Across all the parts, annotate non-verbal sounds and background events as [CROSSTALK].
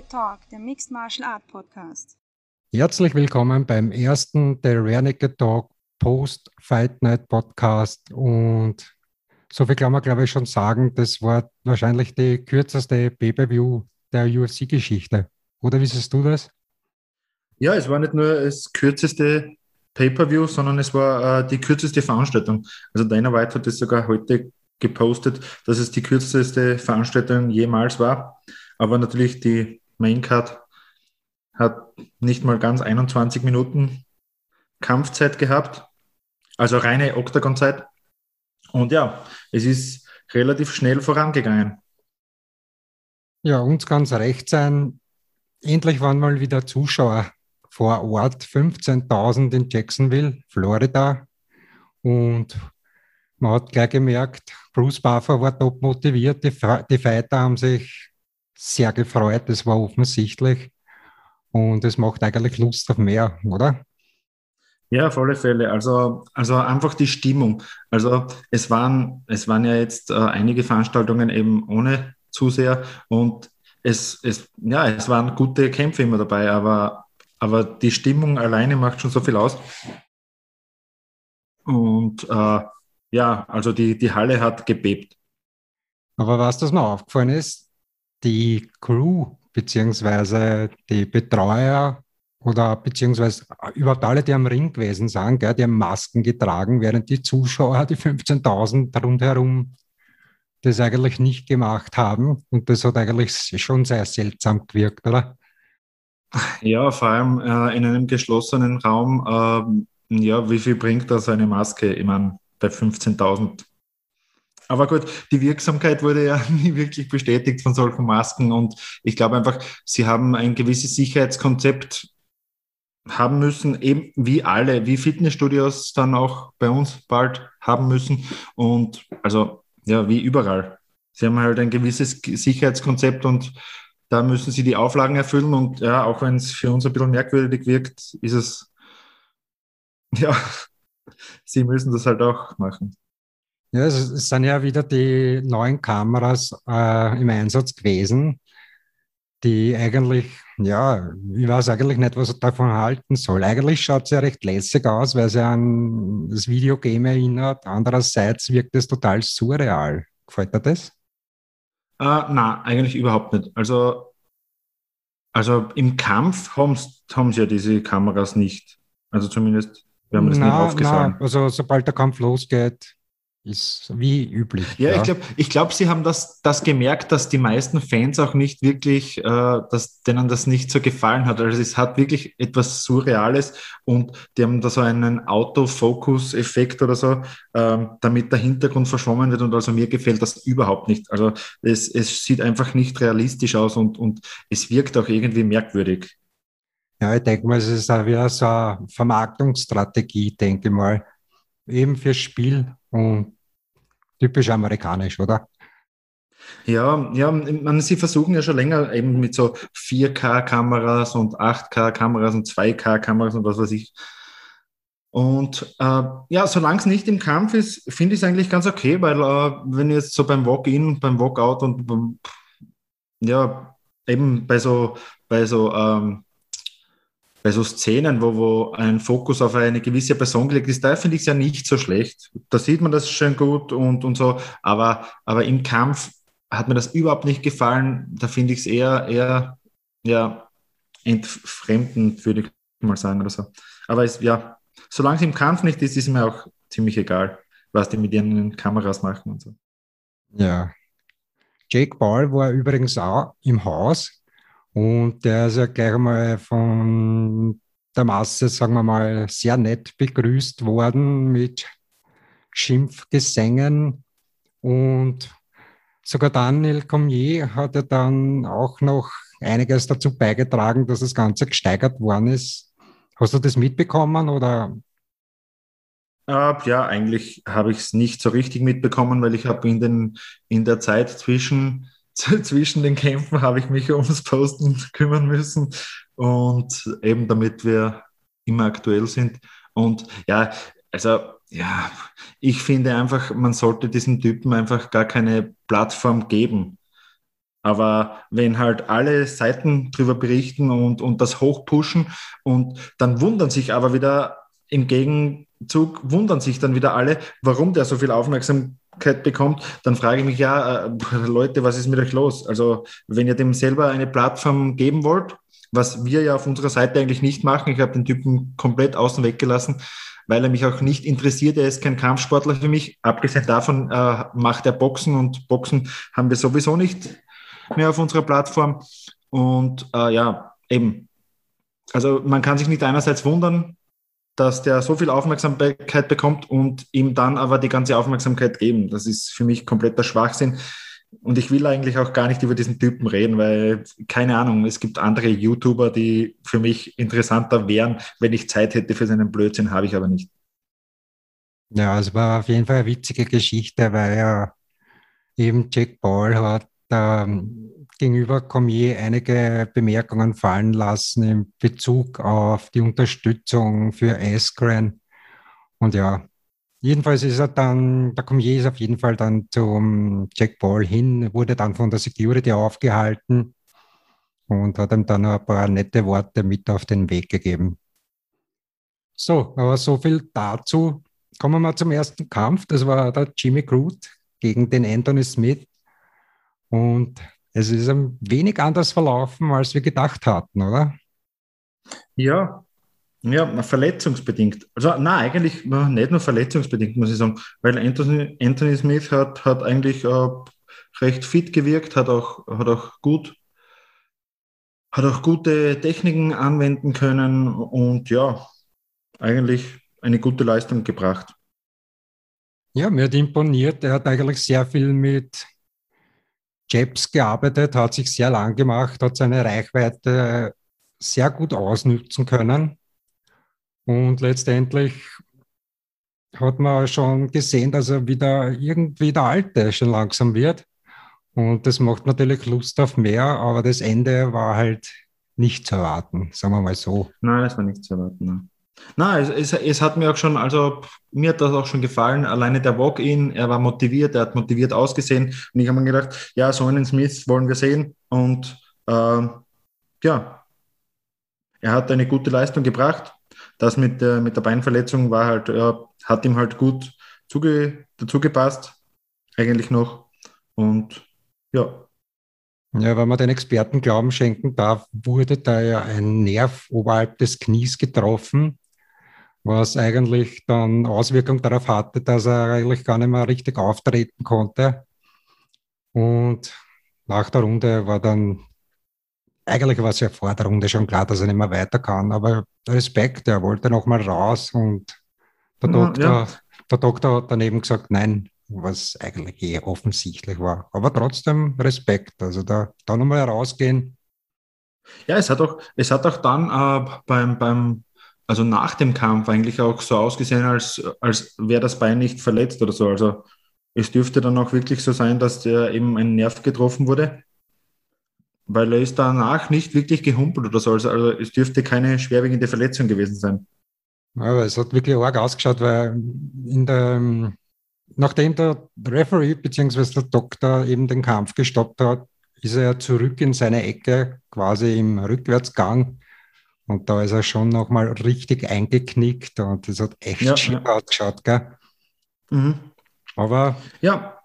Naked Talk, der Mixed Martial Art Podcast. Herzlich willkommen beim ersten der Rare Naked Talk Post Fight Night Podcast. Und so viel kann man, glaube ich, schon sagen, das war wahrscheinlich die kürzeste Pay-Per-View der UFC-Geschichte. Oder wie siehst du das? Ja, es war nicht nur das kürzeste Pay-Per-View, sondern es war äh, die kürzeste Veranstaltung. Also Dana White hat es sogar heute gepostet, dass es die kürzeste Veranstaltung jemals war. Aber natürlich die Maincard hat nicht mal ganz 21 Minuten Kampfzeit gehabt, also reine Oktagon-Zeit. Und ja, es ist relativ schnell vorangegangen. Ja, uns ganz recht sein. Endlich waren mal wieder Zuschauer vor Ort, 15.000 in Jacksonville, Florida. Und man hat gleich gemerkt, Bruce Buffer war top motiviert. Die, die Fighter haben sich sehr gefreut, das war offensichtlich. Und es macht eigentlich Lust auf mehr, oder? Ja, auf alle Fälle. Also, also einfach die Stimmung. Also es waren, es waren ja jetzt äh, einige Veranstaltungen eben ohne Zuseher und es, es, ja, es waren gute Kämpfe immer dabei, aber, aber die Stimmung alleine macht schon so viel aus. Und äh, ja, also die, die Halle hat gebebt. Aber was das mir aufgefallen ist, die Crew beziehungsweise die Betreuer oder beziehungsweise überhaupt alle, die am Ring gewesen sind, gell, die haben Masken getragen, während die Zuschauer, die 15.000 rundherum, das eigentlich nicht gemacht haben. Und das hat eigentlich schon sehr seltsam gewirkt, oder? Ja, vor allem äh, in einem geschlossenen Raum. Äh, ja, wie viel bringt das eine Maske? Ich meine, bei 15.000. Aber gut, die Wirksamkeit wurde ja [LAUGHS] nie wirklich bestätigt von solchen Masken und ich glaube einfach, sie haben ein gewisses Sicherheitskonzept haben müssen, eben wie alle, wie Fitnessstudios dann auch bei uns bald haben müssen und also ja, wie überall. Sie haben halt ein gewisses Sicherheitskonzept und da müssen sie die Auflagen erfüllen und ja, auch wenn es für uns ein bisschen merkwürdig wirkt, ist es [LAUGHS] ja, sie müssen das halt auch machen. Ja, es sind ja wieder die neuen Kameras äh, im Einsatz gewesen, die eigentlich, ja, ich weiß eigentlich nicht, was ich davon halten soll. Eigentlich schaut es ja recht lässig aus, weil sie an das Videogame erinnert. Andererseits wirkt es total surreal. Gefällt dir das? Äh, nein, eigentlich überhaupt nicht. Also, also im Kampf haben sie ja diese Kameras nicht. Also zumindest wir haben das na, nicht aufgesagen. also sobald der Kampf losgeht, ist wie üblich. Ja, ja. ich glaube, ich glaub, sie haben das, das gemerkt, dass die meisten Fans auch nicht wirklich, äh, dass denen das nicht so gefallen hat. Also es hat wirklich etwas Surreales und die haben da so einen Autofokus-Effekt oder so, ähm, damit der Hintergrund verschwommen wird und also mir gefällt das überhaupt nicht. Also es, es sieht einfach nicht realistisch aus und, und es wirkt auch irgendwie merkwürdig. Ja, ich denke mal, es ist auch wieder so eine Vermarktungsstrategie, denke ich mal. Eben fürs Spiel und typisch amerikanisch, oder? Ja, ja, man, sie versuchen ja schon länger eben mit so 4K-Kameras und 8K-Kameras und 2K-Kameras und was weiß ich. Und äh, ja, solange es nicht im Kampf ist, finde ich es eigentlich ganz okay, weil äh, wenn jetzt so beim Walk-In, beim Walk-Out und ja, eben bei so, bei so ähm, bei so Szenen, wo, wo ein Fokus auf eine gewisse Person gelegt ist, da finde ich es ja nicht so schlecht. Da sieht man das schön gut und, und so, aber, aber im Kampf hat mir das überhaupt nicht gefallen. Da finde ich es eher, eher ja, entfremdend, würde ich mal sagen oder so. Aber es, ja, solange es im Kampf nicht ist, ist mir auch ziemlich egal, was die mit ihren Kameras machen und so. Ja. Jake Paul war übrigens auch im Haus und der ist ja gleich mal von der Masse, sagen wir mal, sehr nett begrüßt worden mit Schimpfgesängen. Und sogar Daniel Cormier hat ja dann auch noch einiges dazu beigetragen, dass das Ganze gesteigert worden ist. Hast du das mitbekommen oder? Äh, ja, eigentlich habe ich es nicht so richtig mitbekommen, weil ich habe in, in der Zeit zwischen [LAUGHS] zwischen den Kämpfen habe ich mich ums Posten kümmern müssen und eben damit wir immer aktuell sind. Und ja, also ja, ich finde einfach, man sollte diesem Typen einfach gar keine Plattform geben. Aber wenn halt alle Seiten drüber berichten und, und das hochpushen und dann wundern sich aber wieder im Gegenzug, wundern sich dann wieder alle, warum der so viel Aufmerksamkeit bekommt, dann frage ich mich ja, äh, [LAUGHS] Leute, was ist mit euch los? Also wenn ihr dem selber eine Plattform geben wollt, was wir ja auf unserer Seite eigentlich nicht machen, ich habe den Typen komplett außen weggelassen, weil er mich auch nicht interessiert. Er ist kein Kampfsportler für mich. Abgesehen davon äh, macht er Boxen und Boxen haben wir sowieso nicht mehr auf unserer Plattform. Und äh, ja, eben. Also man kann sich nicht einerseits wundern, dass der so viel Aufmerksamkeit bekommt und ihm dann aber die ganze Aufmerksamkeit geben. Das ist für mich kompletter Schwachsinn. Und ich will eigentlich auch gar nicht über diesen Typen reden, weil, keine Ahnung, es gibt andere YouTuber, die für mich interessanter wären, wenn ich Zeit hätte für seinen Blödsinn, habe ich aber nicht. Ja, es war auf jeden Fall eine witzige Geschichte, weil ja eben Jack Paul hat ähm, gegenüber Cormier einige Bemerkungen fallen lassen in Bezug auf die Unterstützung für Askren. Und ja, jedenfalls ist er dann, der Cormier ist auf jeden Fall dann zum Jack Paul hin, wurde dann von der Security aufgehalten und hat ihm dann ein paar nette Worte mit auf den Weg gegeben. So, aber so viel dazu. Kommen wir mal zum ersten Kampf. Das war der Jimmy Groot gegen den Anthony Smith. Und es ist ein wenig anders verlaufen, als wir gedacht hatten, oder? Ja, ja, verletzungsbedingt. Also, nein, eigentlich nicht nur verletzungsbedingt, muss ich sagen, weil Anthony, Anthony Smith hat, hat eigentlich äh, recht fit gewirkt, hat auch, hat auch gut, hat auch gute Techniken anwenden können und ja, eigentlich eine gute Leistung gebracht. Ja, mir hat imponiert. Er hat eigentlich sehr viel mit Jabs gearbeitet, hat sich sehr lang gemacht, hat seine Reichweite sehr gut ausnutzen können. Und letztendlich hat man schon gesehen, dass er wieder irgendwie der Alte schon langsam wird. Und das macht natürlich Lust auf mehr, aber das Ende war halt nicht zu erwarten, sagen wir mal so. Nein, das war nicht zu erwarten. Nein, es, es, es, hat mir auch schon, also mir hat das auch schon gefallen. Alleine der Walk-In, er war motiviert, er hat motiviert ausgesehen. Und ich habe mir gedacht, ja, so einen Smith wollen wir sehen. Und äh, ja, er hat eine gute Leistung gebracht. Das mit der, mit der Beinverletzung war halt, äh, hat ihm halt gut zuge, dazu gepasst, eigentlich noch. Und ja. Ja, wenn man den Experten Glauben schenken darf, wurde da ja ein Nerv oberhalb des Knies getroffen was eigentlich dann Auswirkungen darauf hatte, dass er eigentlich gar nicht mehr richtig auftreten konnte. Und nach der Runde war dann, eigentlich war es ja vor der Runde schon klar, dass er nicht mehr weiter kann, aber Respekt, er wollte noch mal raus und der, ja, Doktor, ja. der Doktor hat daneben gesagt, nein, was eigentlich eh offensichtlich war. Aber trotzdem Respekt, also da, da nochmal rausgehen. Ja, es hat auch, es hat auch dann äh, beim, beim also nach dem Kampf eigentlich auch so ausgesehen, als, als wäre das Bein nicht verletzt oder so. Also es dürfte dann auch wirklich so sein, dass der eben ein Nerv getroffen wurde, weil er ist danach nicht wirklich gehumpelt oder so. Also, also es dürfte keine schwerwiegende Verletzung gewesen sein. Aber es hat wirklich arg ausgeschaut, weil in der, nachdem der Referee bzw. der Doktor eben den Kampf gestoppt hat, ist er zurück in seine Ecke, quasi im Rückwärtsgang und da ist er schon nochmal richtig eingeknickt und das hat echt ja, schick ja. ausgeschaut, gell? Mhm. Aber ja,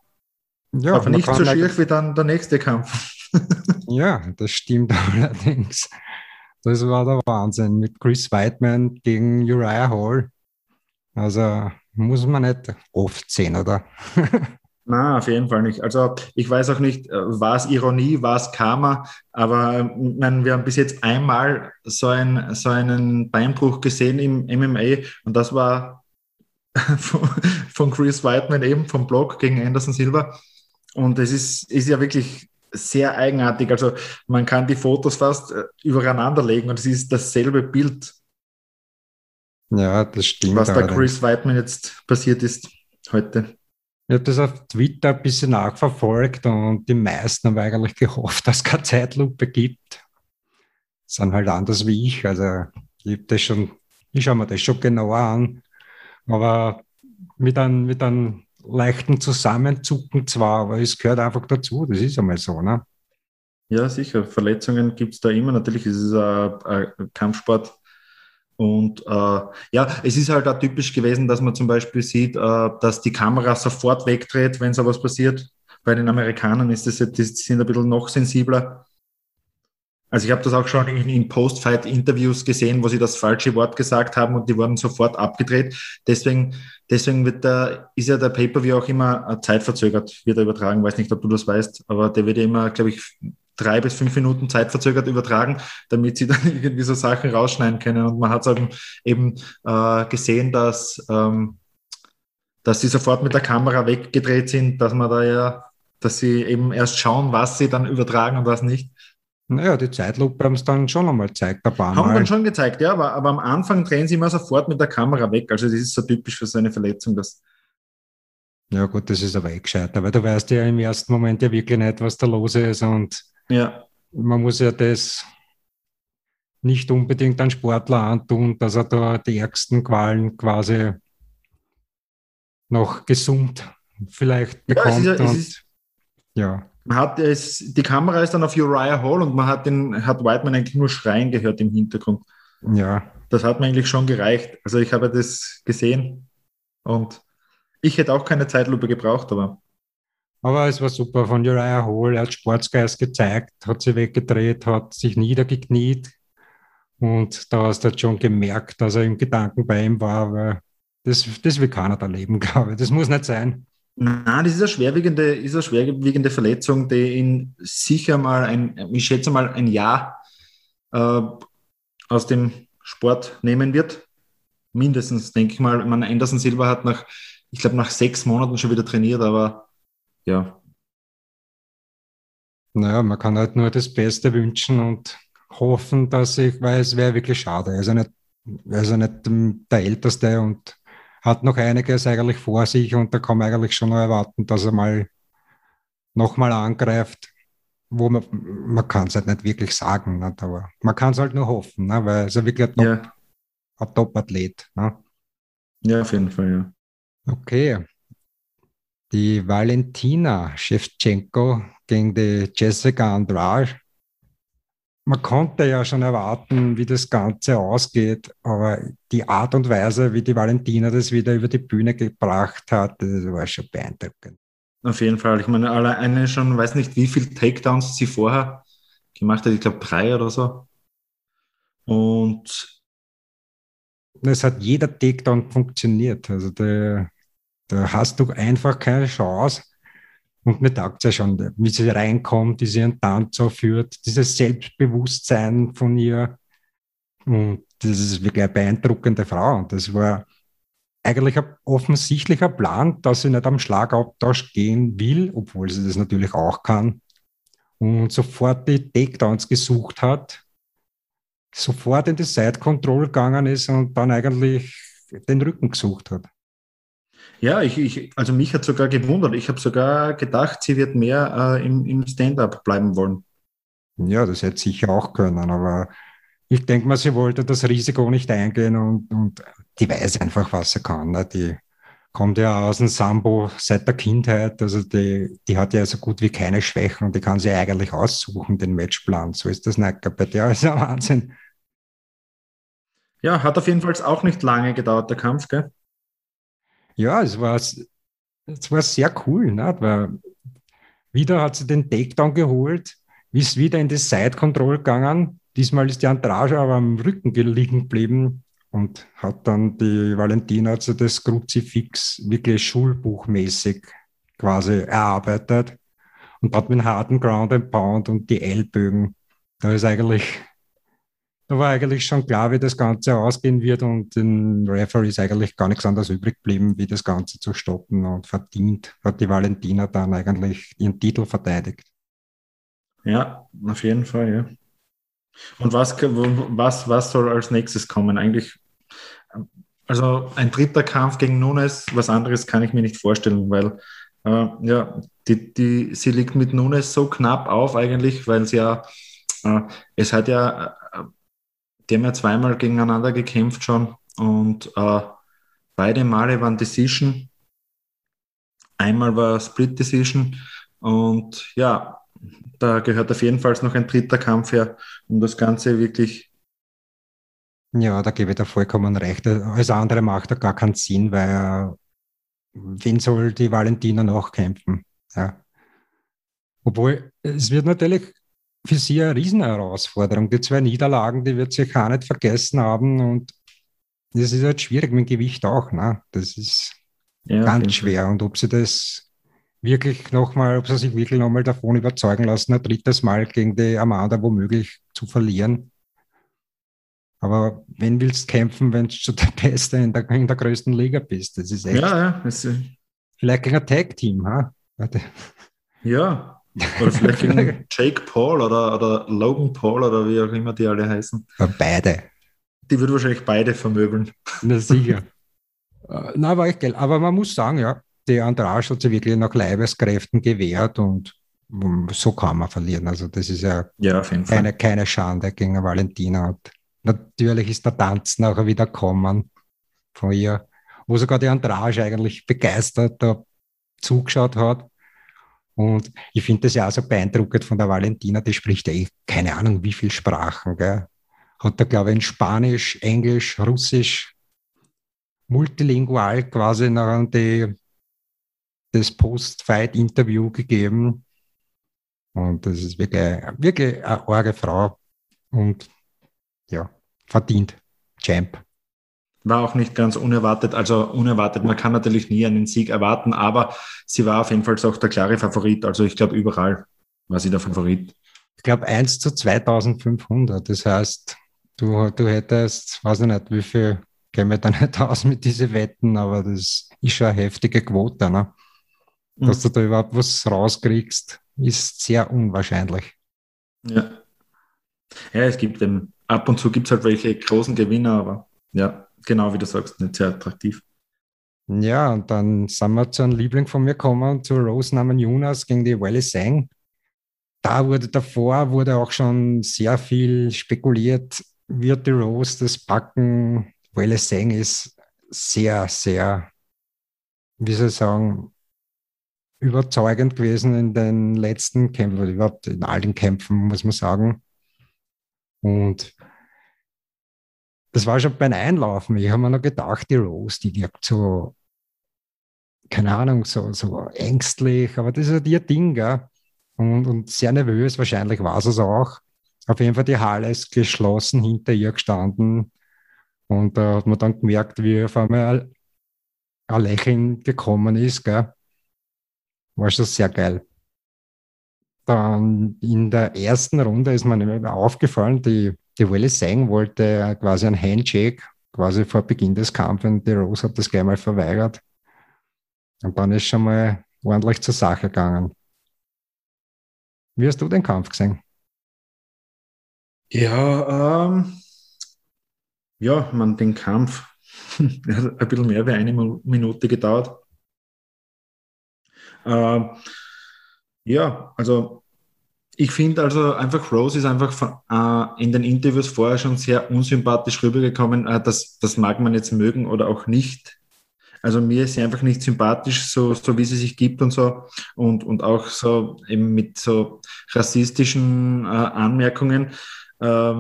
ja aber nicht so schier wie dann der nächste Kampf. [LAUGHS] ja, das stimmt [LAUGHS] allerdings. Das war der Wahnsinn mit Chris Whiteman gegen Uriah Hall. Also muss man nicht oft sehen, oder? [LAUGHS] Na, auf jeden Fall nicht. Also ich weiß auch nicht, äh, war es Ironie, war es Karma, aber meine, wir haben bis jetzt einmal so, ein, so einen Beinbruch gesehen im MMA und das war [LAUGHS] von Chris Whiteman eben vom Blog gegen Anderson Silva. Und es ist, ist ja wirklich sehr eigenartig. Also man kann die Fotos fast äh, übereinander legen und es ist dasselbe Bild. Ja, das stimmt. Was da Chris Whiteman jetzt passiert ist heute. Ich habe das auf Twitter ein bisschen nachverfolgt und die meisten haben eigentlich gehofft, dass es keine Zeitlupe gibt. Sind halt anders wie ich. Also ich das schon, ich schaue mir das schon genauer an. Aber mit einem, mit einem leichten Zusammenzucken zwar, aber es gehört einfach dazu, das ist einmal so, ne? Ja, sicher. Verletzungen gibt es da immer. Natürlich ist es ein, ein Kampfsport. Und äh, ja, es ist halt auch typisch gewesen, dass man zum Beispiel sieht, äh, dass die Kamera sofort wegdreht, wenn sowas passiert. Bei den Amerikanern ist das, die sind ein bisschen noch sensibler. Also ich habe das auch schon in, in Post-Fight-Interviews gesehen, wo sie das falsche Wort gesagt haben und die wurden sofort abgedreht. Deswegen, deswegen wird der, ist ja der Pay-Per-View auch immer zeitverzögert, wird er übertragen. Weiß nicht, ob du das weißt, aber der wird ja immer, glaube ich, drei bis fünf Minuten zeitverzögert übertragen, damit sie [LAUGHS] dann irgendwie so Sachen rausschneiden können. Und man hat es eben, eben äh, gesehen, dass, ähm, dass sie sofort mit der Kamera weggedreht sind, dass man da ja, dass sie eben erst schauen, was sie dann übertragen und was nicht. Naja, die Zeitlupe haben es dann schon einmal gezeigt, ein paar. Haben dann schon gezeigt, ja, aber, aber am Anfang drehen sie immer sofort mit der Kamera weg. Also das ist so typisch für so eine Verletzung, dass ja gut, das ist aber eh gescheiter, weil du weißt ja im ersten Moment ja wirklich nicht, was da los ist und ja. Man muss ja das nicht unbedingt an Sportler antun, dass er da die ärgsten Qualen quasi noch gesund vielleicht bekommt. Ja, ist, und, ist, ja. Man hat es, die Kamera ist dann auf Uriah Hall und man hat den, hat Whiteman eigentlich nur schreien gehört im Hintergrund. Ja. Das hat mir eigentlich schon gereicht. Also ich habe das gesehen und ich hätte auch keine Zeitlupe gebraucht, aber aber es war super von Uriah Hall. Er hat Sportsgeist gezeigt, hat sich weggedreht, hat sich niedergekniet. Und da hast du halt schon gemerkt, dass er im Gedanken bei ihm war. Weil das, das will keiner da leben, [LAUGHS] glaube ich. Das muss nicht sein. Nein, das ist eine schwerwiegende, ist eine schwerwiegende Verletzung, die ihn sicher mal ein, ich schätze mal, ein Jahr äh, aus dem Sport nehmen wird. Mindestens, denke ich mal. Man, Anderson Silva hat nach, ich glaube, nach sechs Monaten schon wieder trainiert, aber ja. Naja, man kann halt nur das Beste wünschen und hoffen, dass ich, weil es wäre wirklich schade. Er ist ja nicht, er ist ja nicht der Älteste und hat noch einiges eigentlich vor sich und da kann man eigentlich schon noch erwarten, dass er mal nochmal angreift, wo man, man kann es halt nicht wirklich sagen, nicht? aber man kann es halt nur hoffen, ne? weil er ist ja wirklich ein, Top, ja. Top-Athlet. Ne? Ja, auf jeden Fall, ja. Okay, die Valentina Shevchenko gegen die Jessica Andrade. Man konnte ja schon erwarten, wie das Ganze ausgeht, aber die Art und Weise, wie die Valentina das wieder über die Bühne gebracht hat, das war schon beeindruckend. Auf jeden Fall. Ich meine, alleine schon, weiß nicht, wie viele Takedowns sie vorher gemacht hat. Ich glaube, drei oder so. Und es hat jeder Takedown funktioniert. Also der, da hast du einfach keine Chance. Und mir taugt ja schon, wie sie reinkommt, wie sie ihren Tanz so führt, dieses Selbstbewusstsein von ihr. Und das ist wirklich eine beeindruckende Frau. Und das war eigentlich ein offensichtlicher Plan, dass sie nicht am Schlagabtausch gehen will, obwohl sie das natürlich auch kann. Und sofort die Takedowns gesucht hat, sofort in die Side Control gegangen ist und dann eigentlich den Rücken gesucht hat. Ja, ich, ich, also mich hat sogar gewundert. Ich habe sogar gedacht, sie wird mehr äh, im, im Stand-up bleiben wollen. Ja, das hätte sicher auch können, aber ich denke mal, sie wollte das Risiko nicht eingehen und, und die weiß einfach, was sie kann. Ne? Die kommt ja aus dem Sambo seit der Kindheit, also die, die hat ja so gut wie keine Schwächen und die kann sie eigentlich aussuchen, den Matchplan. So ist das nicht. Bei der ist [LAUGHS] ja Wahnsinn. Ja, hat auf jeden Fall auch nicht lange gedauert, der Kampf, gell? Ja, es war, es war sehr cool. Ne? Weil wieder hat sie den Takedown geholt, ist wieder in die Side Control gegangen. Diesmal ist die Andrage aber am Rücken liegen geblieben und hat dann die Valentina also das Kruzifix wirklich schulbuchmäßig quasi erarbeitet und hat mit harten Ground and Pound und die Ellbögen. Da ist eigentlich da war eigentlich schon klar, wie das Ganze ausgehen wird und den Referee ist eigentlich gar nichts anderes übrig geblieben, wie das Ganze zu stoppen und verdient hat die Valentina dann eigentlich ihren Titel verteidigt. Ja, auf jeden Fall, ja. Und was, was, was soll als nächstes kommen? Eigentlich, also ein dritter Kampf gegen Nunes, was anderes kann ich mir nicht vorstellen, weil äh, ja, die, die, sie liegt mit Nunes so knapp auf eigentlich, weil sie ja, äh, es hat ja die haben ja zweimal gegeneinander gekämpft schon und äh, beide Male waren Decision. Einmal war Split Decision und ja, da gehört auf jeden Fall noch ein dritter Kampf her, um das Ganze wirklich. Ja, da gebe ich dir vollkommen recht. Alles andere macht da gar keinen Sinn, weil wen soll die Valentina noch kämpfen? Ja. Obwohl, es wird natürlich für sie eine Riesenherausforderung. Die zwei Niederlagen, die wird sie auch nicht vergessen haben und das ist halt schwierig mit dem Gewicht auch. Ne? Das ist ja, ganz schwer. Und ob sie das wirklich nochmal, ob sie sich wirklich nochmal davon überzeugen lassen, ein drittes Mal gegen die Amanda womöglich zu verlieren. Aber wenn willst du kämpfen, wenn du [LAUGHS] der Beste in der, in der größten Liga bist? Das ist echt. Ja, ja. Vielleicht gegen ein Tag-Team, ha? Ja. Oder [LAUGHS] vielleicht gegen Jake Paul oder, oder Logan Paul oder wie auch immer die alle heißen. beide. Die würde wahrscheinlich beide vermöbeln. Na sicher. [LAUGHS] Äh, na, war echt geil. Aber man muss sagen, ja, die Andrasch hat sich wirklich nach Leibeskräften gewehrt und so kann man verlieren. Also das ist ja, ja keine, keine Schande gegen Valentina. Und natürlich ist der Tanz nachher wieder kommen von ihr, wo sogar die Andrasch eigentlich begeistert da zugeschaut hat. Und ich finde das ja auch so beeindruckend von der Valentina, die spricht ja eh keine Ahnung wie viele Sprachen. Gell? Hat da, glaube ich, in Spanisch, Englisch, Russisch, multilingual quasi nachher die, das Post-Fight-Interview gegeben. Und das ist wirklich, wirklich eine arge Frau. Und ja, verdient. Champ. War auch nicht ganz unerwartet, also unerwartet. Man kann natürlich nie einen Sieg erwarten, aber sie war auf jeden Fall auch der klare Favorit. Also ich glaube, überall war sie der Favorit. Ich glaube 1 zu 2500. Das heißt, du, du hättest, weiß ich nicht, wie viel, gehen wir da nicht aus mit diesen Wetten, aber das ist schon eine heftige Quote. Ne? Dass mhm. du da überhaupt was rauskriegst, ist sehr unwahrscheinlich. Ja. Ja, es gibt eben ab und zu gibt es halt welche großen Gewinner, aber ja, genau wie du sagst, nicht sehr attraktiv. Ja, und dann sind wir zu einem Liebling von mir gekommen, zu Rose namens Jonas gegen die Wally Sang. Da wurde davor wurde auch schon sehr viel spekuliert, wird die Rose das packen. Wally Sang ist sehr, sehr, wie soll ich sagen, überzeugend gewesen in den letzten Kämpfen, überhaupt in all den Kämpfen, muss man sagen. Und das war schon beim Einlaufen. Ich habe mir noch gedacht, die Rose, die wirkt so, keine Ahnung, so, so ängstlich, aber das ist halt ihr Ding, gell? Und, und sehr nervös, wahrscheinlich war es auch. Auf jeden Fall die Halle ist geschlossen hinter ihr gestanden. Und da hat man dann gemerkt, wie auf einmal ein Lächeln gekommen ist. Gell? War schon sehr geil. Dann in der ersten Runde ist mir aufgefallen, die, die Willie Sang wollte quasi ein Handshake, quasi vor Beginn des Kampfes, und die Rose hat das gleich mal verweigert. Und dann ist schon mal ordentlich zur Sache gegangen. Wie hast du den Kampf gesehen? Ja, ähm, ja, man, den Kampf [LAUGHS] hat ein bisschen mehr wie eine Minute gedauert. Ähm, ja, also ich finde also einfach, Rose ist einfach von, äh, in den Interviews vorher schon sehr unsympathisch rübergekommen. Äh, das, das mag man jetzt mögen oder auch nicht. Also mir ist sie einfach nicht sympathisch, so, so wie sie sich gibt und so. Und, und auch so eben mit so rassistischen äh, Anmerkungen, äh,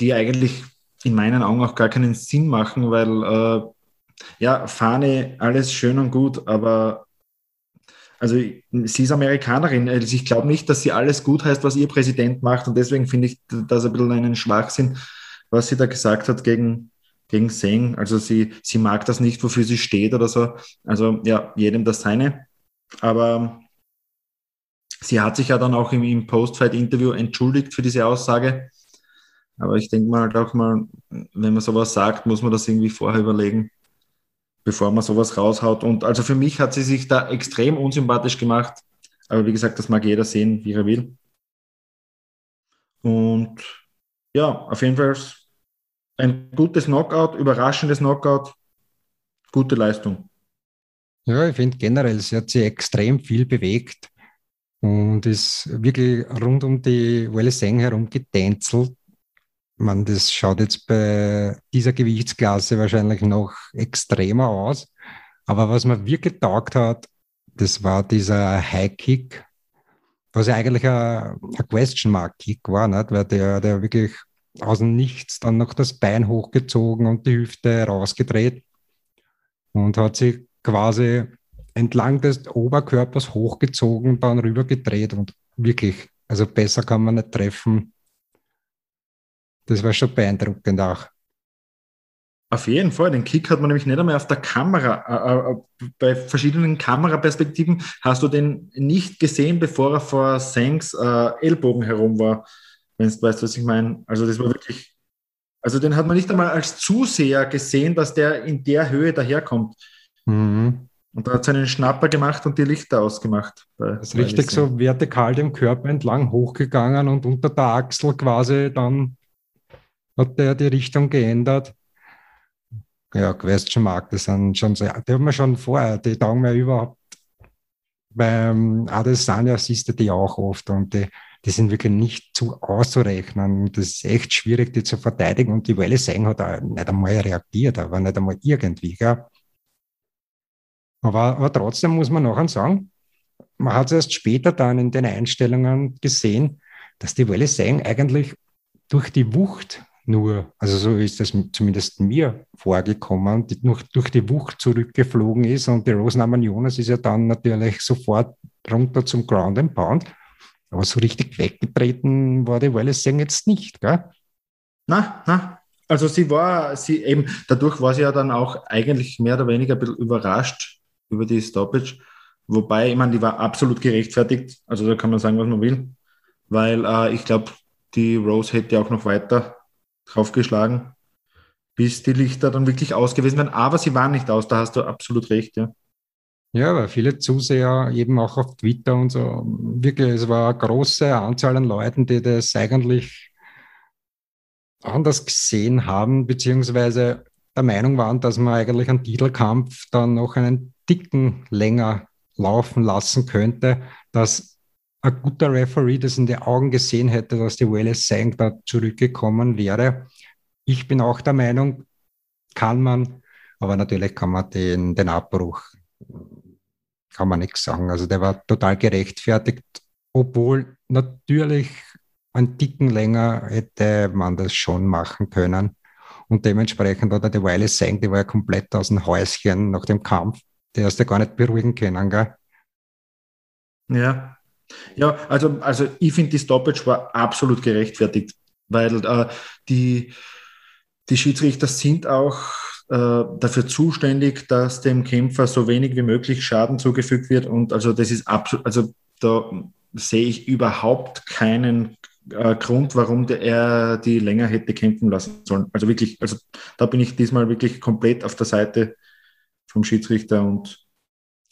die eigentlich in meinen Augen auch gar keinen Sinn machen, weil äh, ja, Fahne, alles schön und gut, aber also sie ist Amerikanerin. Also ich glaube nicht, dass sie alles gut heißt, was ihr Präsident macht. Und deswegen finde ich das ein bisschen einen Schwachsinn, was sie da gesagt hat gegen, gegen Seng. Also sie, sie mag das nicht, wofür sie steht oder so. Also ja, jedem das seine. Aber sie hat sich ja dann auch im, im Post-Fight-Interview entschuldigt für diese Aussage. Aber ich denke mal halt auch mal, wenn man sowas sagt, muss man das irgendwie vorher überlegen bevor man sowas raushaut. Und also für mich hat sie sich da extrem unsympathisch gemacht. Aber wie gesagt, das mag jeder sehen, wie er will. Und ja, auf jeden Fall ein gutes Knockout, überraschendes Knockout, gute Leistung. Ja, ich finde generell, sie hat sich extrem viel bewegt und ist wirklich rund um die Welle Seng herum getänzelt man, das schaut jetzt bei dieser Gewichtsklasse wahrscheinlich noch extremer aus. Aber was mir wirklich getaugt hat, das war dieser High Kick, was ja eigentlich ein, ein Question Mark Kick war, nicht? weil der, der wirklich aus dem Nichts dann noch das Bein hochgezogen und die Hüfte rausgedreht und hat sich quasi entlang des Oberkörpers hochgezogen, dann rübergedreht und wirklich, also besser kann man nicht treffen. Das war schon beeindruckend auch. Auf jeden Fall, den Kick hat man nämlich nicht einmal auf der Kamera. Äh, äh, bei verschiedenen Kameraperspektiven hast du den nicht gesehen, bevor er vor Sanks äh, Ellbogen herum war, wenn du weißt, was ich meine. Also das war wirklich, also den hat man nicht einmal als Zuseher gesehen, dass der in der Höhe daherkommt. Mhm. Und da hat seinen Schnapper gemacht und die Lichter ausgemacht. Das ist richtig so vertikal dem Körper entlang hochgegangen und unter der Achsel quasi dann hat der die Richtung geändert. Ja, Question Mark, das sind schon sehr, die haben wir schon vorher, die taugen mir überhaupt. Beim Adesanya siehst du die auch oft und die, die sind wirklich nicht zu auszurechnen. Das ist echt schwierig, die zu verteidigen. Und die Welle Seng hat auch nicht einmal reagiert, aber nicht einmal irgendwie. Gell? Aber, aber trotzdem muss man nachher sagen, man hat es erst später dann in den Einstellungen gesehen, dass die Welle Seng eigentlich durch die Wucht nur, also so ist das zumindest mir vorgekommen, die nur durch die Wucht zurückgeflogen ist und die Rosenarmen Jonas ist ja dann natürlich sofort runter zum Ground and Pound. Aber so richtig weggetreten war die Wallace Sang jetzt nicht, gell? Na, na. Also sie war, sie eben, dadurch war sie ja dann auch eigentlich mehr oder weniger ein bisschen überrascht über die Stoppage. Wobei, ich meine, die war absolut gerechtfertigt. Also da kann man sagen, was man will. Weil äh, ich glaube, die Rose hätte auch noch weiter draufgeschlagen, bis die Lichter dann wirklich aus gewesen wären. Aber sie waren nicht aus, da hast du absolut recht, ja. Ja, weil viele Zuseher eben auch auf Twitter und so, wirklich, es war eine große Anzahl an Leuten, die das eigentlich anders gesehen haben, beziehungsweise der Meinung waren, dass man eigentlich einen Titelkampf dann noch einen Dicken länger laufen lassen könnte, dass ein guter Referee das in die Augen gesehen hätte, dass die Wallace Sang da zurückgekommen wäre. Ich bin auch der Meinung, kann man, aber natürlich kann man den, den Abbruch, kann man nichts sagen. Also der war total gerechtfertigt, obwohl natürlich einen Dicken länger hätte man das schon machen können. Und dementsprechend hat er die Weile Sang, die war ja komplett aus dem Häuschen nach dem Kampf. Der hast du gar nicht beruhigen können, gell? Ja, ja, also, also ich finde, die Stoppage war absolut gerechtfertigt, weil äh, die, die Schiedsrichter sind auch äh, dafür zuständig, dass dem Kämpfer so wenig wie möglich Schaden zugefügt wird. Und also das ist absolut, also da sehe ich überhaupt keinen äh, Grund, warum der, er die länger hätte kämpfen lassen sollen. Also wirklich, also da bin ich diesmal wirklich komplett auf der Seite vom Schiedsrichter und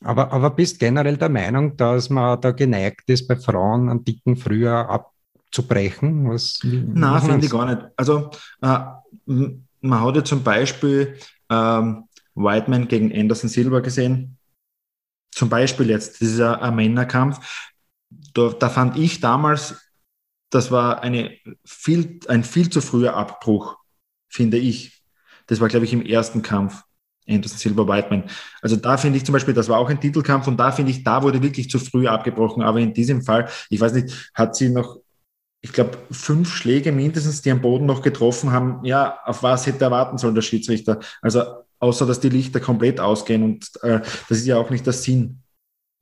aber, aber bist generell der Meinung, dass man da geneigt ist, bei Frauen einen Dicken früher abzubrechen? Was, Nein, finde ich gar nicht. Also äh, man hat ja zum Beispiel ähm, Whiteman gegen Anderson Silva gesehen. Zum Beispiel jetzt, das ist ein, ein Männerkampf. Da, da, fand ich damals, das war eine viel, ein viel zu früher Abbruch, finde ich. Das war, glaube ich, im ersten Kampf. Anderson Silver Whiteman. Also da finde ich zum Beispiel, das war auch ein Titelkampf und da finde ich, da wurde wirklich zu früh abgebrochen. Aber in diesem Fall, ich weiß nicht, hat sie noch, ich glaube, fünf Schläge mindestens, die am Boden noch getroffen haben. Ja, auf was hätte erwarten sollen der Schiedsrichter? Also außer, dass die Lichter komplett ausgehen und äh, das ist ja auch nicht der Sinn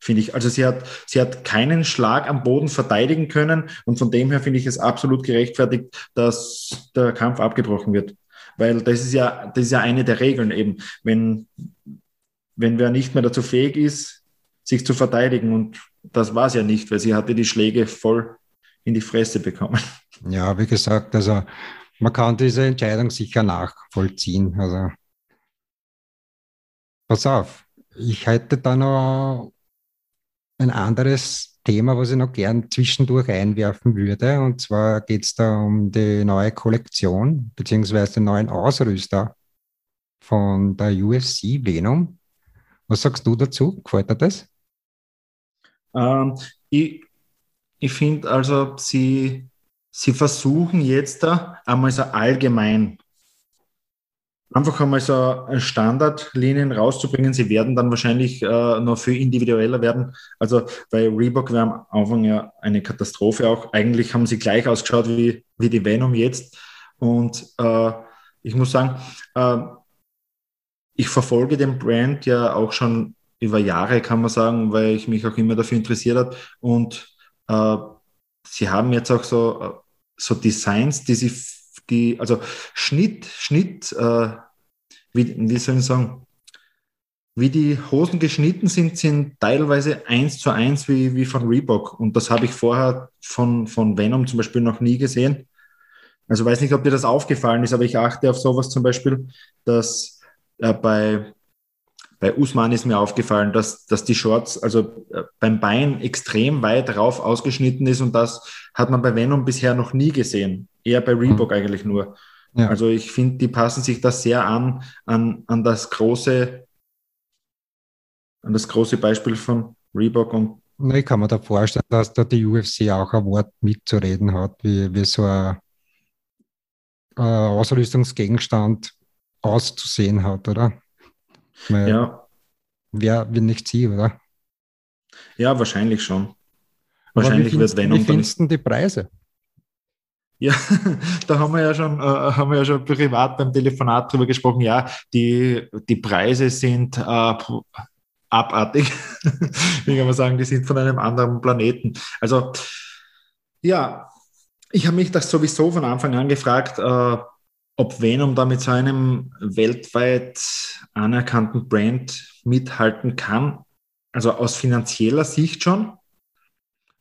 finde ich. Also sie hat, sie hat keinen Schlag am Boden verteidigen können und von dem her finde ich es absolut gerechtfertigt, dass der Kampf abgebrochen wird. Weil das ist ja, das ist ja eine der Regeln eben. Wenn, wenn wer nicht mehr dazu fähig ist, sich zu verteidigen und das war es ja nicht, weil sie hatte die Schläge voll in die Fresse bekommen. Ja, wie gesagt, also man kann diese Entscheidung sicher nachvollziehen. Also pass auf, ich hätte da noch ein anderes Thema, was ich noch gern zwischendurch einwerfen würde. Und zwar geht es da um die neue Kollektion beziehungsweise den neuen Ausrüster von der UFC Venom. Was sagst du dazu? Gefällt dir das? Ähm, ich ich finde also, sie, sie versuchen jetzt da einmal so allgemein einfach einmal so Standardlinien rauszubringen. Sie werden dann wahrscheinlich äh, noch viel individueller werden. Also bei Reebok war am Anfang ja eine Katastrophe auch. Eigentlich haben sie gleich ausgeschaut wie, wie die Venom jetzt. Und äh, ich muss sagen, äh, ich verfolge den Brand ja auch schon über Jahre, kann man sagen, weil ich mich auch immer dafür interessiert habe. Und äh, sie haben jetzt auch so, äh, so Designs, die sie die, also Schnitt, Schnitt, äh, wie, wie soll ich sagen, wie die Hosen geschnitten sind, sind teilweise eins zu eins wie, wie von Reebok. Und das habe ich vorher von, von Venom zum Beispiel noch nie gesehen. Also weiß nicht, ob dir das aufgefallen ist, aber ich achte auf sowas zum Beispiel, dass äh, bei, bei Usman ist mir aufgefallen, dass, dass die Shorts, also äh, beim Bein extrem weit rauf ausgeschnitten ist und das hat man bei Venom bisher noch nie gesehen. Eher bei Reebok mhm. eigentlich nur. Ja. Also ich finde, die passen sich da sehr an, an, an das große, an das große Beispiel von Reebok und ich kann mir da vorstellen, dass da die UFC auch ein Wort mitzureden hat, wie, wie so ein, ein Ausrüstungsgegenstand auszusehen hat, oder? Weil ja. Wer, wenn nicht sie, oder? Ja, wahrscheinlich schon. Wahrscheinlich wird Venom. Wie findest du die Preise? Ja, [LAUGHS] da haben wir ja schon, äh, haben wir ja schon privat beim Telefonat drüber gesprochen. Ja, die, die Preise sind äh, abartig. [LAUGHS] Wie kann man sagen, die sind von einem anderen Planeten. Also, ja, ich habe mich das sowieso von Anfang an gefragt, äh, ob Venom da mit so einem weltweit anerkannten Brand mithalten kann. Also aus finanzieller Sicht schon,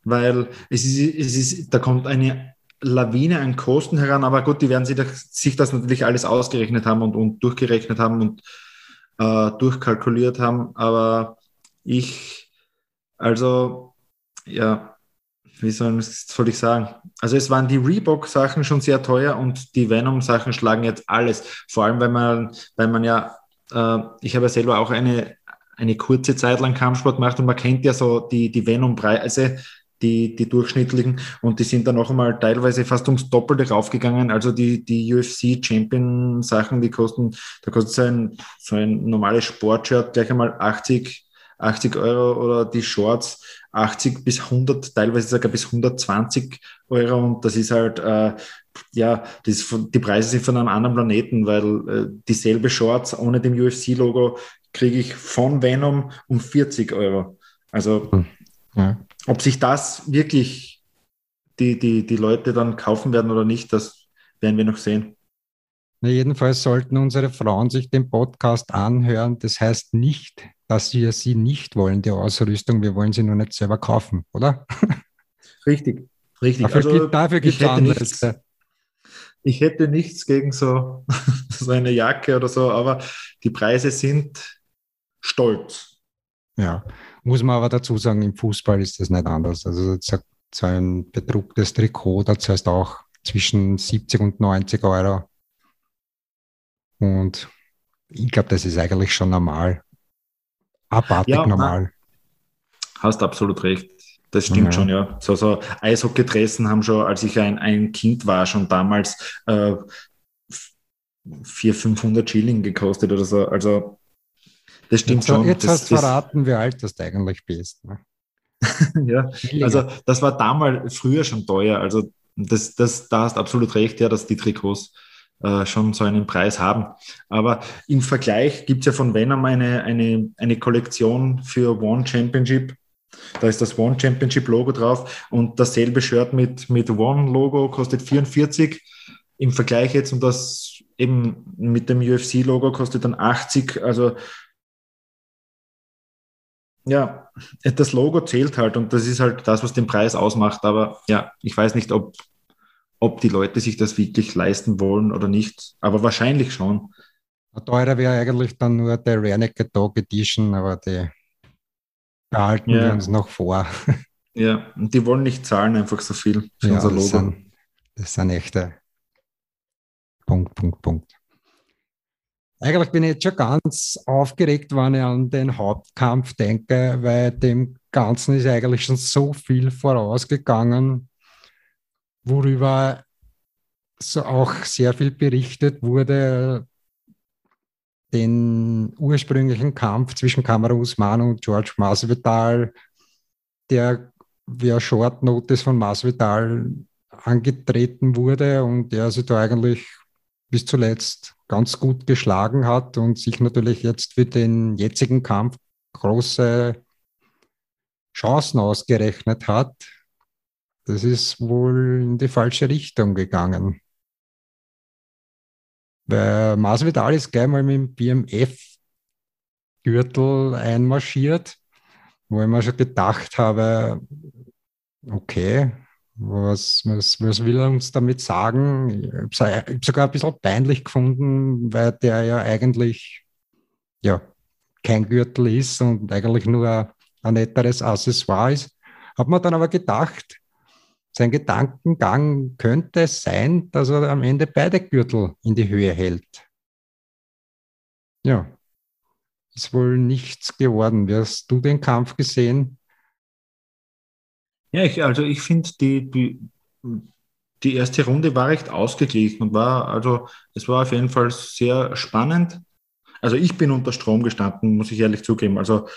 weil es ist, es ist, da kommt eine Lawine an Kosten heran, aber gut, die werden sich das, sich das natürlich alles ausgerechnet haben und, und durchgerechnet haben und äh, durchkalkuliert haben. Aber ich, also, ja, wie soll, soll ich sagen? Also es waren die Reebok-Sachen schon sehr teuer und die Venom-Sachen schlagen jetzt alles. Vor allem, weil man, weil man ja, äh, ich habe ja selber auch eine, eine kurze Zeit lang Kampfsport gemacht und man kennt ja so die, die Venom-Preise die, die durchschnittlichen. Und die sind dann noch einmal teilweise fast ums Doppelte raufgegangen. Also die, die UFC Champion Sachen, die kosten, da kostet so ein, so ein normales Sportshirt gleich einmal 80, 80 Euro oder die Shorts 80 bis 100, teilweise sogar bis 120 Euro. Und das ist halt, äh, ja, das von, die Preise sind von einem anderen Planeten, weil äh, dieselbe Shorts ohne dem UFC-Logo kriege ich von Venom um 40 Euro. Also, hm. ja. Ob sich das wirklich die, die, die Leute dann kaufen werden oder nicht, das werden wir noch sehen. Na, jedenfalls sollten unsere Frauen sich den Podcast anhören. Das heißt nicht, dass wir sie nicht wollen, die Ausrüstung. Wir wollen sie nur nicht selber kaufen, oder? Richtig, richtig. Dafür also, gibt, dafür gibt es nichts, Ich hätte nichts gegen so, [LAUGHS] so eine Jacke oder so, aber die Preise sind stolz. Ja, muss man aber dazu sagen, im Fußball ist das nicht anders. Also so ein bedrucktes Trikot, das heißt auch zwischen 70 und 90 Euro. Und ich glaube, das ist eigentlich schon normal. Abartig ja, normal. Hast absolut recht. Das stimmt ja. schon, ja. So, so Eishockey-Dressen haben schon, als ich ein, ein Kind war, schon damals äh, 400, 500 Schilling gekostet oder so. Also das stimmt jetzt, schon. Jetzt das, hast du verraten, wie alt das eigentlich bist. Ne? [LAUGHS] ja, also das war damals früher schon teuer. Also das, das, da hast absolut recht, ja, dass die Trikots äh, schon so einen Preis haben. Aber im Vergleich gibt es ja von Venom eine, eine, eine Kollektion für One Championship. Da ist das One Championship Logo drauf und dasselbe Shirt mit, mit One Logo kostet 44. Im Vergleich jetzt und das eben mit dem UFC Logo kostet dann 80. Also ja, das Logo zählt halt und das ist halt das, was den Preis ausmacht. Aber ja, ich weiß nicht, ob, ob die Leute sich das wirklich leisten wollen oder nicht. Aber wahrscheinlich schon. Teurer wäre eigentlich dann nur der Rare Naked Dog Edition, aber die behalten ja. wir uns noch vor. [LAUGHS] Ja, und die wollen nicht zahlen einfach so viel für ja, unser Logo. Das sind, das sind echte Punkt, Punkt, Punkt. Eigentlich bin ich jetzt schon ganz aufgeregt, wenn ich an den Hauptkampf denke, weil dem Ganzen ist eigentlich schon so viel vorausgegangen, worüber so auch sehr viel berichtet wurde. den ursprünglichen Kampf zwischen Kamara Usman und George Masvidal, der via Short Notice von Masvidal angetreten wurde und der sich da eigentlich bis zuletzt ganz gut geschlagen hat und sich natürlich jetzt für den jetzigen Kampf große Chancen ausgerechnet hat. Das ist wohl in die falsche Richtung gegangen. Weil Masvidal ist gleich mal mit dem BMF-Gürtel einmarschiert, wo ich mir schon gedacht habe, okay, was, was, was will er uns damit sagen? Ich habe es sogar ein bisschen peinlich gefunden, weil der ja eigentlich ja, kein Gürtel ist und eigentlich nur ein netteres Accessoire ist. Hat man dann aber gedacht, sein Gedankengang könnte es sein, dass er am Ende beide Gürtel in die Höhe hält. Ja, ist wohl nichts geworden. Wie hast du den Kampf gesehen? Ja, ich, also ich finde, die, die, die erste Runde war recht ausgeglichen und war, also es war auf jeden Fall sehr spannend. Also ich bin unter Strom gestanden, muss ich ehrlich zugeben. Also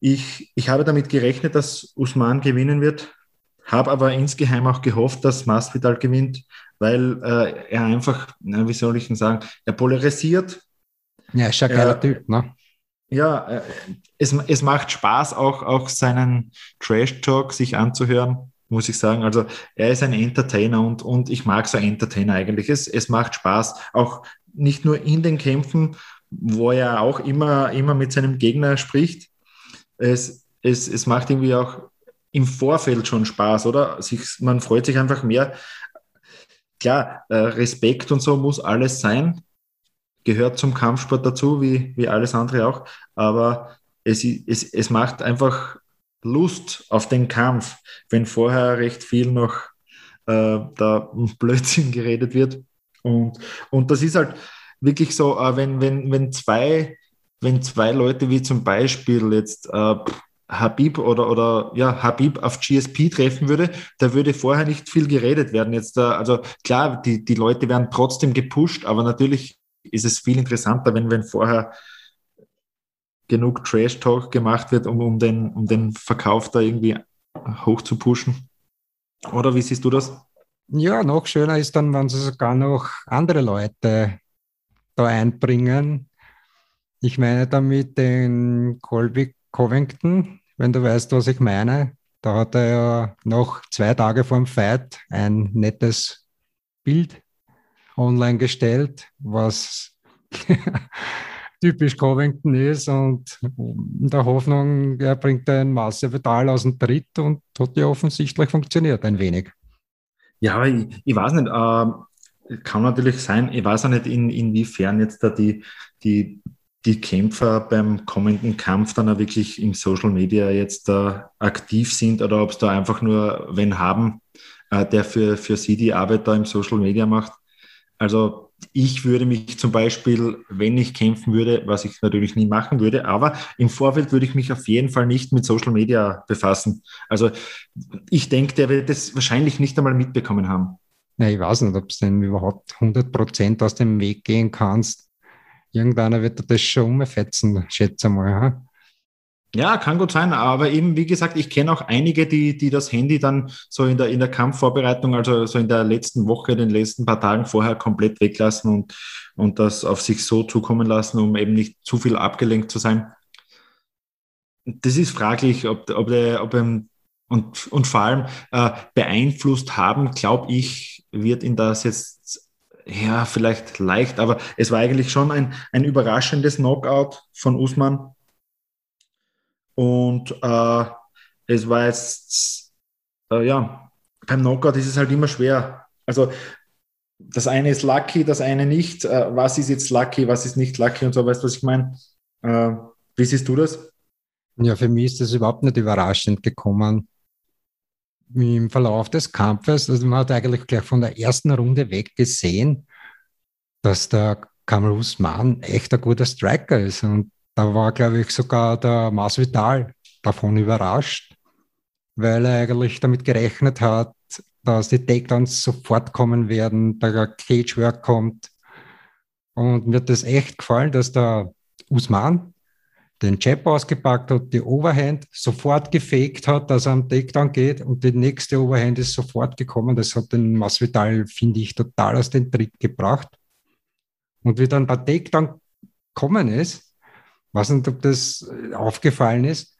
ich, ich habe damit gerechnet, dass Usman gewinnen wird, habe aber insgeheim auch gehofft, dass Masvidal gewinnt, weil äh, er einfach, na, wie soll ich denn sagen, er polarisiert. Ja, ist ja ein geiler Typ, ne? ja, äh, es, es macht Spaß, auch, auch seinen Trash-Talk sich anzuhören, muss ich sagen. Also er ist ein Entertainer und, und ich mag so Entertainer eigentlich. Es, es macht Spaß, auch nicht nur in den Kämpfen, wo er auch immer, immer mit seinem Gegner spricht. Es, es, es macht irgendwie auch im Vorfeld schon Spaß, oder? Sich, man freut sich einfach mehr. Klar, äh, Respekt und so muss alles sein, gehört zum Kampfsport dazu, wie, wie alles andere auch. Aber es, es, es macht einfach Lust auf den Kampf, wenn vorher recht viel noch äh, da Blödsinn geredet wird. Und, und das ist halt wirklich so, äh, wenn, wenn, wenn, zwei, wenn zwei Leute wie zum Beispiel jetzt äh, Habib oder, oder ja, Habib auf GSP treffen würde, da würde vorher nicht viel geredet werden. Jetzt, äh, also klar, die, die Leute werden trotzdem gepusht, aber natürlich ist es viel interessanter, wenn, wenn vorher genug Trash-Talk gemacht wird, um, um, den, um den Verkauf da irgendwie hoch zu pushen. Oder wie siehst du das? Ja, noch schöner ist dann, wenn sie sogar noch andere Leute da einbringen. Ich meine damit den Colby Covington, wenn du weißt, was ich meine. Da hat er ja noch zwei Tage vor dem Fight ein nettes Bild online gestellt, was [LAUGHS] typisch Covington ist und in der Hoffnung, er bringt ein Massepetal aus dem Tritt und hat ja offensichtlich funktioniert ein wenig. Ja, ich, ich weiß nicht, äh, kann natürlich sein, ich weiß auch nicht, in, inwiefern jetzt da die, die, die Kämpfer beim kommenden Kampf dann auch wirklich im Social Media jetzt da aktiv sind oder ob es da einfach nur wen haben, äh, der für, für sie die Arbeit da im Social Media macht. Also ich würde mich zum Beispiel, wenn ich kämpfen würde, was ich natürlich nie machen würde, aber im Vorfeld würde ich mich auf jeden Fall nicht mit Social Media befassen. Also ich denke, der wird das wahrscheinlich nicht einmal mitbekommen haben. Ja, ich weiß nicht, ob du denn überhaupt 100 Prozent aus dem Weg gehen kannst. Irgendeiner wird das schon umfetzen, schätze mal. Ja? Ja, kann gut sein, aber eben, wie gesagt, ich kenne auch einige, die, die das Handy dann so in der, in der Kampfvorbereitung, also so in der letzten Woche, den letzten paar Tagen vorher komplett weglassen und, und das auf sich so zukommen lassen, um eben nicht zu viel abgelenkt zu sein. Das ist fraglich, ob, ob, ob und, und vor allem äh, beeinflusst haben, glaube ich, wird ihn das jetzt ja vielleicht leicht, aber es war eigentlich schon ein, ein überraschendes Knockout von Usman und äh, es war jetzt, äh, ja, beim Knockout ist es halt immer schwer. Also das eine ist lucky, das eine nicht. Äh, was ist jetzt lucky, was ist nicht lucky und so, weißt du, was ich meine? Äh, wie siehst du das? Ja, für mich ist das überhaupt nicht überraschend gekommen. Im Verlauf des Kampfes, also man hat eigentlich gleich von der ersten Runde weg gesehen, dass der Kamal Usman echt ein guter Striker ist. Und da war, glaube ich, sogar der Masvidal davon überrascht, weil er eigentlich damit gerechnet hat, dass die Takedowns sofort kommen werden, der Cagework kommt. Und mir hat das echt gefallen, dass der Usman den Jab ausgepackt hat, die Overhand sofort gefaked hat, dass er am Takedown geht und die nächste Overhand ist sofort gekommen. Das hat den Masvidal, finde ich, total aus dem Trick gebracht. Und wie dann der Takedown gekommen ist, weiß nicht, ob das aufgefallen ist,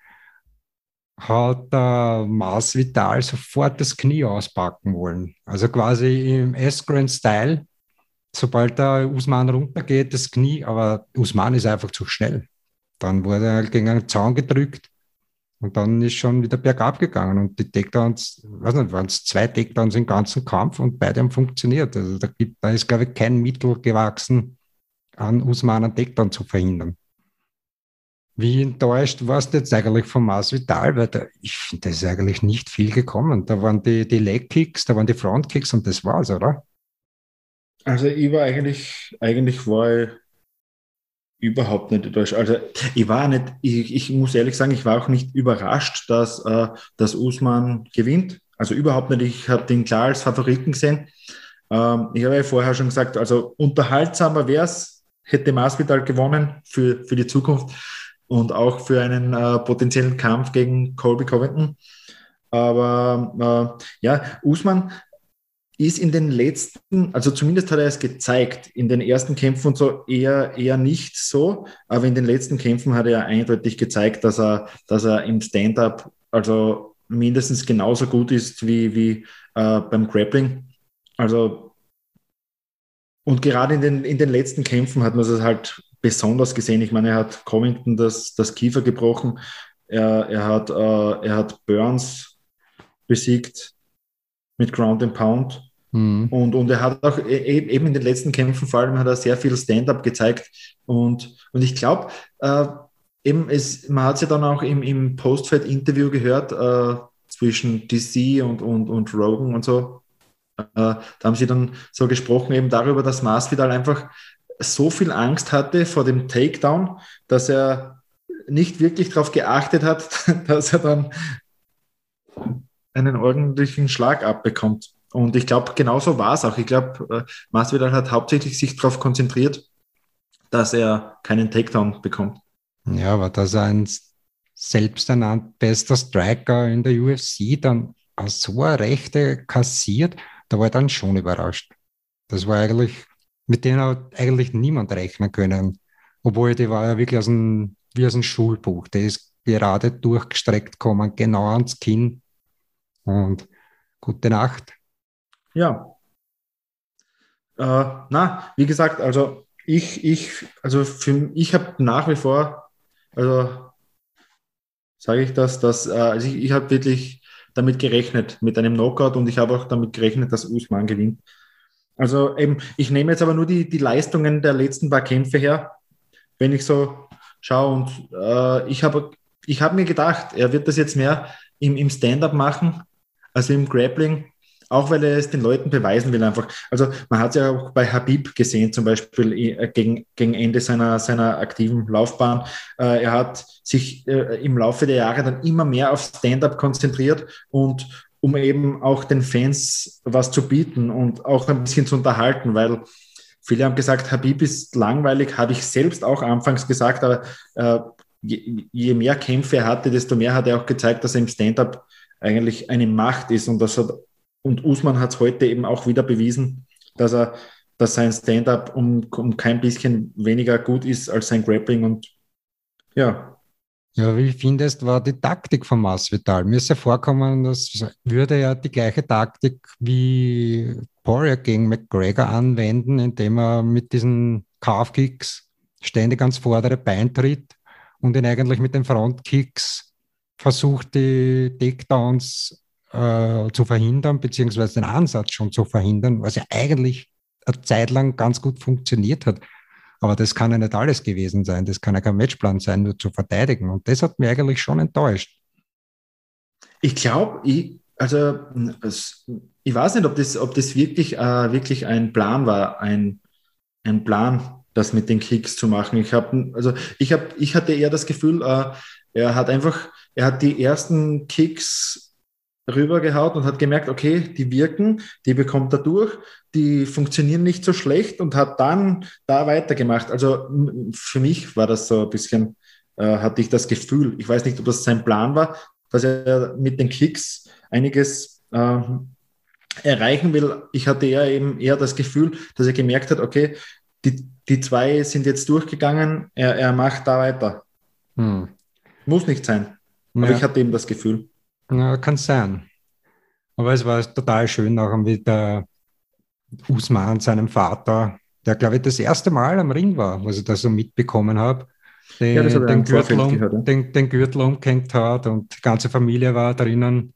hat der Masvidal sofort das Knie auspacken wollen. Also quasi im S-Grand-Style, sobald der Usman runtergeht, das Knie, aber Usman ist einfach zu schnell. Dann wurde er halt gegen einen Zaun gedrückt und dann ist schon wieder bergab gegangen. Und die Takedowns, weiß nicht, waren es zwei Takedowns im ganzen Kampf und beide haben funktioniert. Also da, gibt, da ist, glaube ich, kein Mittel gewachsen, an Usman einen Takedown zu verhindern. Wie enttäuscht warst du jetzt eigentlich von Masvidal? Weil da, ich finde, da ist eigentlich nicht viel gekommen. Da waren die, die Leg-Kicks, da waren die Front-Kicks und das war's, oder? Also ich war eigentlich, eigentlich war ich überhaupt nicht enttäuscht. Also ich war nicht, ich, ich muss ehrlich sagen, ich war auch nicht überrascht, dass, äh, dass Usman gewinnt. Also überhaupt nicht. Ich habe den klar als Favoriten gesehen. Ähm, ich habe ja vorher schon gesagt, also unterhaltsamer wäre es, hätte Masvidal gewonnen für, für die Zukunft und auch für einen äh, potenziellen Kampf gegen Colby Covington. Aber äh, ja, Usman ist in den letzten, also zumindest hat er es gezeigt, in den ersten Kämpfen und so eher, eher nicht so, aber in den letzten Kämpfen hat er eindeutig gezeigt, dass er, dass er im Stand-up also mindestens genauso gut ist wie, wie äh, beim Grappling. Also und gerade in den, in den letzten Kämpfen hat man es halt besonders gesehen. Ich meine, er hat Covington das, das Kiefer gebrochen, er, er, hat, äh, er hat Burns besiegt mit Ground and Pound. Mhm. Und, und er hat auch e, e, eben in den letzten Kämpfen vor allem hat er sehr viel Stand-up gezeigt. Und, und ich glaube, äh, eben es, man hat es ja dann auch im, im Post-Fight-Interview gehört äh, zwischen DC und, und, und Rogan und so. Äh, da haben sie dann so gesprochen eben darüber, dass Masvidal einfach so viel Angst hatte vor dem Takedown, dass er nicht wirklich darauf geachtet hat, [LAUGHS] dass er dann einen ordentlichen Schlag abbekommt. Und ich glaube, genauso war es auch. Ich glaube, äh, Masvidal hat hauptsächlich sich darauf konzentriert, dass er keinen Takedown bekommt. Ja, aber dass er ein selbsternannt bester Striker in der UFC dann so eine Rechte kassiert, da war er dann schon überrascht. Das war eigentlich, mit denen hat eigentlich niemand rechnen können. Obwohl, die war ja wirklich aus dem, wie aus einem Schulbuch. Der ist gerade durchgestreckt gekommen, genau ans Kinn. Und gute Nacht. Ja. Äh, na, wie gesagt, also ich, ich, also für, ich habe nach wie vor, also sage ich das, dass, äh, also ich, ich habe wirklich damit gerechnet, mit einem Knockout und ich habe auch damit gerechnet, dass Usman gewinnt. Also eben, ich nehme jetzt aber nur die, die Leistungen der letzten paar Kämpfe her, wenn ich so schaue und äh, ich habe ich hab mir gedacht, er wird das jetzt mehr im, im Stand-up machen, also im Grappling auch weil er es den Leuten beweisen will einfach. Also man hat es ja auch bei Habib gesehen, zum Beispiel äh, gegen, gegen Ende seiner, seiner aktiven Laufbahn. Äh, er hat sich äh, im Laufe der Jahre dann immer mehr auf Stand-up konzentriert und um eben auch den Fans was zu bieten und auch ein bisschen zu unterhalten, weil viele haben gesagt, Habib ist langweilig, habe ich selbst auch anfangs gesagt, aber äh, je, je mehr Kämpfe er hatte, desto mehr hat er auch gezeigt, dass er im Stand-up eigentlich eine Macht ist und das hat und Usman hat es heute eben auch wieder bewiesen, dass er, dass sein Stand-up um, um kein bisschen weniger gut ist als sein Grappling und ja. Ja, wie findest war die Taktik von Masvidal? Mir ist ja vorkommen, das würde ja die gleiche Taktik wie Poirier gegen McGregor anwenden, indem er mit diesen Calf-Kicks ständig ans vordere Bein tritt und ihn eigentlich mit den Frontkicks versucht, die Takedowns äh, zu verhindern, beziehungsweise den Ansatz schon zu verhindern, was ja eigentlich eine Zeit lang ganz gut funktioniert hat. Aber das kann ja nicht alles gewesen sein. Das kann ja kein Matchplan sein, nur zu verteidigen. Und das hat mich eigentlich schon enttäuscht. Ich glaube, ich, also ich weiß nicht, ob das, ob das wirklich, äh, wirklich ein Plan war, ein, ein Plan, das mit den Kicks zu machen. Ich habe, also ich habe, ich hatte eher das Gefühl, äh, er hat einfach, er hat die ersten Kicks rübergehaut und hat gemerkt, okay, die wirken, die bekommt er durch, die funktionieren nicht so schlecht und hat dann da weitergemacht. Also für mich war das so ein bisschen, äh, hatte ich das Gefühl, ich weiß nicht, ob das sein Plan war, dass er mit den Klicks einiges äh, erreichen will. Ich hatte eher eben eher das Gefühl, dass er gemerkt hat, okay, die, die zwei sind jetzt durchgegangen, er, er macht da weiter. Hm. Muss nicht sein. Aber ja. ich hatte eben das Gefühl. Ja, kann sein. Aber es war total schön, auch mit der Usman, seinem Vater, der, glaube ich, das erste Mal am Ring war, was ich da so mitbekommen habe. Den, ja, den, Gürtel um, gehört, ja. den, den, Gürtel umgehängt hat und die ganze Familie war drinnen.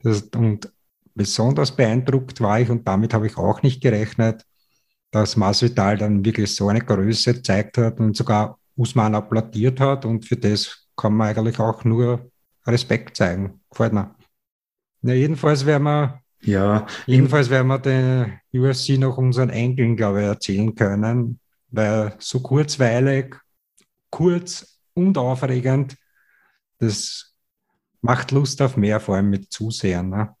Das, und besonders beeindruckt war ich, und damit habe ich auch nicht gerechnet, dass Masvidal dann wirklich so eine Größe gezeigt hat und sogar Usman applaudiert hat. Und für das kann man eigentlich auch nur Respekt zeigen. Gefällt mir. Ja, jedenfalls werden wir, ja, jedenfalls werden wir den UFC noch unseren Enkeln, glaube ich, erzählen können, weil so kurzweilig, kurz und aufregend, das macht Lust auf mehr, vor allem mit Zusehern. Ne?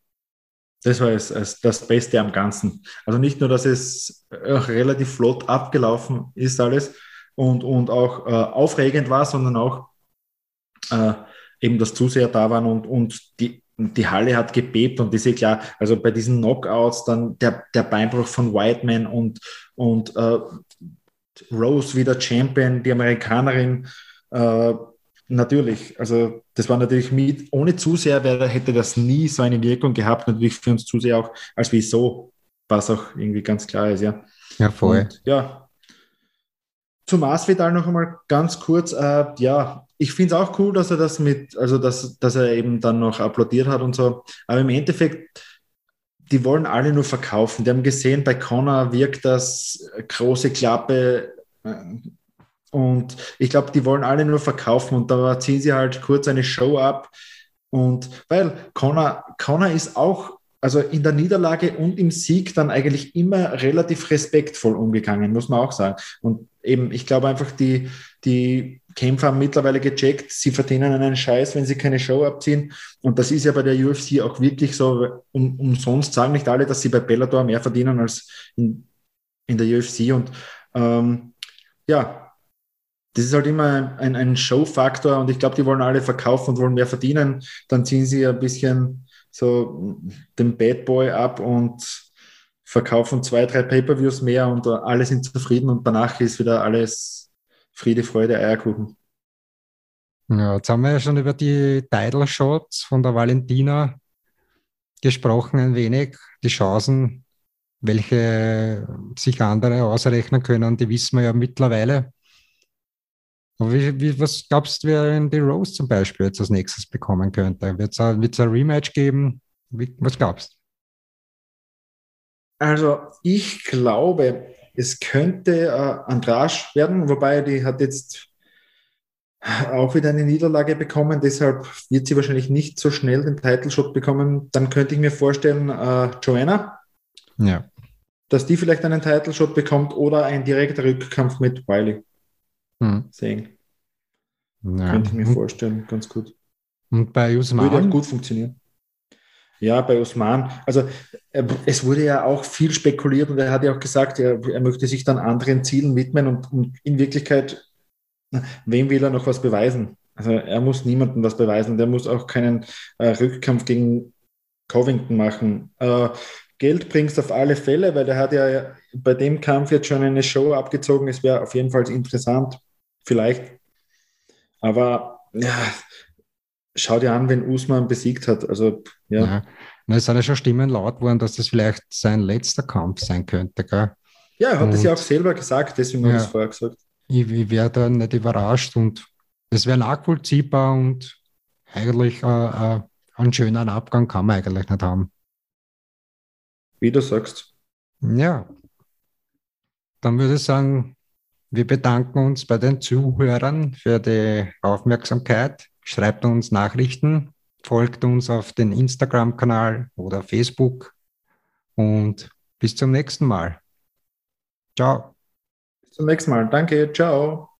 Das war es, es, das Beste am Ganzen. Also nicht nur, dass es auch relativ flott abgelaufen ist alles und, und auch äh, aufregend war, sondern auch äh, eben, dass Zuseher da waren und, und die, die Halle hat gebebt und ist eh klar, also bei diesen Knockouts dann der, der Beinbruch von Whiteman und, und äh, Rose wieder Champion, die Amerikanerin, äh, natürlich, also das war natürlich mit, ohne Zuseher wäre, hätte das nie so eine Wirkung gehabt, natürlich für uns Zuseher auch, als wieso, was auch irgendwie ganz klar ist, ja. Ja, voll. Und, ja. Zu Masvidal noch einmal ganz kurz, äh, ja, ich finde es auch cool, dass er das mit, also dass, dass er eben dann noch applaudiert hat und so, aber im Endeffekt, die wollen alle nur verkaufen. Die haben gesehen, bei Connor wirkt das große Klappe, äh, und ich glaube, die wollen alle nur verkaufen und da ziehen sie halt kurz eine Show ab. Und weil Connor, Connor ist auch, also in der Niederlage und im Sieg dann eigentlich immer relativ respektvoll umgegangen, muss man auch sagen. Und eben, ich glaube einfach, die, die Kämpfer haben mittlerweile gecheckt, sie verdienen einen Scheiß, wenn sie keine Show abziehen. Und das ist ja bei der UFC auch wirklich so, um, umsonst sagen nicht alle, dass sie bei Bellator mehr verdienen als in, in der UFC. Und ähm, ja, das ist halt immer ein, ein Show-Faktor und ich glaube, die wollen alle verkaufen und wollen mehr verdienen. Dann ziehen sie ein bisschen so den Bad Boy ab und verkaufen zwei, drei Pay-Per-Views mehr und alle sind zufrieden und danach ist wieder alles Friede, Freude, Eierkuchen. Ja, jetzt haben wir ja schon über die Title Shots von der Valentina gesprochen, ein wenig. Die Chancen, welche sich andere ausrechnen können, die wissen wir ja mittlerweile. Aber wie, wie, was glaubst du, wer in die Rose zum Beispiel jetzt als nächstes bekommen könnte? Wird es ein, Rematch geben? Wie, was glaubst du? Also ich glaube, es könnte äh, Andrasch werden, wobei die hat jetzt auch wieder eine Niederlage bekommen, deshalb wird sie wahrscheinlich nicht so schnell den Title Shot bekommen. Dann könnte ich mir vorstellen, äh, Joanna, ja. dass die vielleicht einen Title Shot bekommt oder ein direkter Rückkampf mit Wiley hm. sehen. Ja. Könnte ich mir vorstellen, ganz gut. Und bei Usman? Würde auch gut funktionieren. Ja, bei Usman. Also äh, es wurde ja auch viel spekuliert und er hat ja auch gesagt, er, er möchte sich dann anderen Zielen widmen und, und, in Wirklichkeit, wem will er noch was beweisen? Also er muss niemandem was beweisen. Der muss auch keinen äh, Rückkampf gegen Covington machen. Äh, Geld bringst auf alle Fälle, weil er hat ja bei dem Kampf jetzt schon eine Show abgezogen. Es wäre auf jeden Fall interessant, vielleicht. Aber ja, schau dir an, wenn Usman besiegt hat. Also, ja. ja. Na, es sind ja schon Stimmen laut worden, dass das vielleicht sein letzter Kampf sein könnte. Gell? Ja, er hat es ja auch selber gesagt, deswegen ja, habe ich es vorher gesagt. Ich, ich wäre da nicht überrascht und es wäre nachvollziehbar und eigentlich äh, äh, einen schönen Abgang kann man eigentlich nicht haben. Wie du sagst. Ja. Dann würde ich sagen, wir bedanken uns bei den Zuhörern für die Aufmerksamkeit. Schreibt uns Nachrichten, folgt uns auf den Instagram-Kanal oder Facebook und bis zum nächsten Mal. Ciao. Bis zum nächsten Mal. Danke. Ciao.